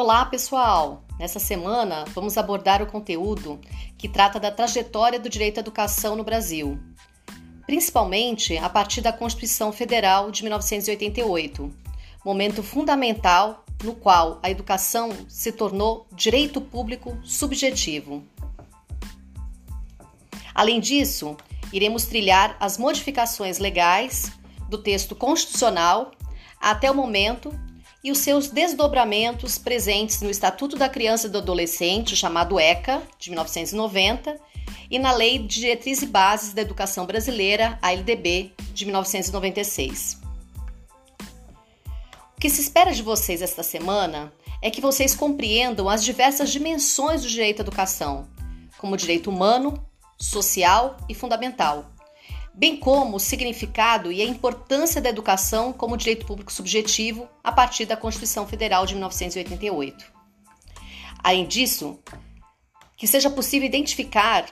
Olá, pessoal! Nessa semana vamos abordar o conteúdo que trata da trajetória do direito à educação no Brasil, principalmente a partir da Constituição Federal de 1988, momento fundamental no qual a educação se tornou direito público subjetivo. Além disso, iremos trilhar as modificações legais do texto constitucional até o momento e os seus desdobramentos presentes no Estatuto da Criança e do Adolescente, chamado ECA, de 1990, e na Lei de Diretrizes e Bases da Educação Brasileira, a LDB, de 1996. O que se espera de vocês esta semana é que vocês compreendam as diversas dimensões do direito à educação, como direito humano, social e fundamental, bem como o significado e a importância da educação como direito público subjetivo a partir da Constituição Federal de 1988. Além disso, que seja possível identificar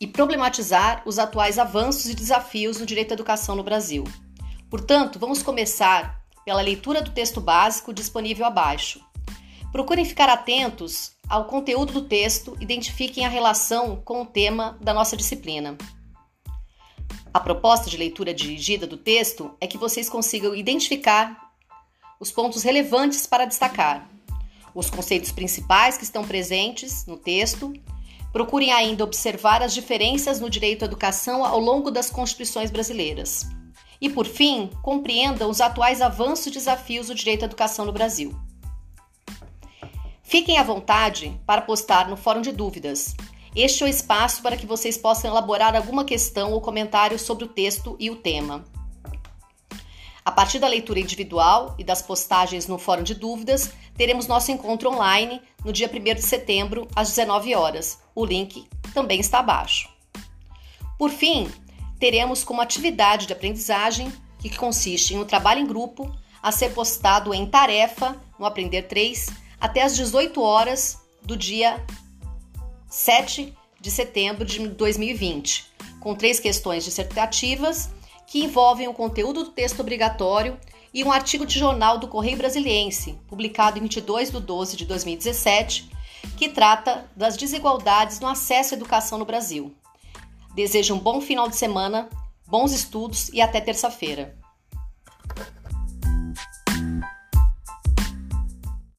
e problematizar os atuais avanços e desafios no direito à educação no Brasil. Portanto, vamos começar pela leitura do texto básico disponível abaixo. Procurem ficar atentos ao conteúdo do texto, identifiquem a relação com o tema da nossa disciplina. A proposta de leitura dirigida do texto é que vocês consigam identificar os pontos relevantes para destacar, os conceitos principais que estão presentes no texto. Procurem ainda observar as diferenças no direito à educação ao longo das constituições brasileiras. E, por fim, compreendam os atuais avanços e desafios do direito à educação no Brasil. Fiquem à vontade para postar no fórum de dúvidas. Este é o espaço para que vocês possam elaborar alguma questão ou comentário sobre o texto e o tema. A partir da leitura individual e das postagens no fórum de dúvidas, teremos nosso encontro online no dia 1 de setembro, às 19 horas. O link também está abaixo. Por fim, teremos como atividade de aprendizagem, que consiste em um trabalho em grupo, a ser postado em tarefa no Aprender 3 até às 18 horas do dia 7 de setembro de 2020, com três questões dissertativas que envolvem o conteúdo do texto obrigatório e um artigo de jornal do Correio Brasiliense, publicado em 22 de 12 de 2017, que trata das desigualdades no acesso à educação no Brasil. Desejo um bom final de semana, bons estudos e até terça-feira.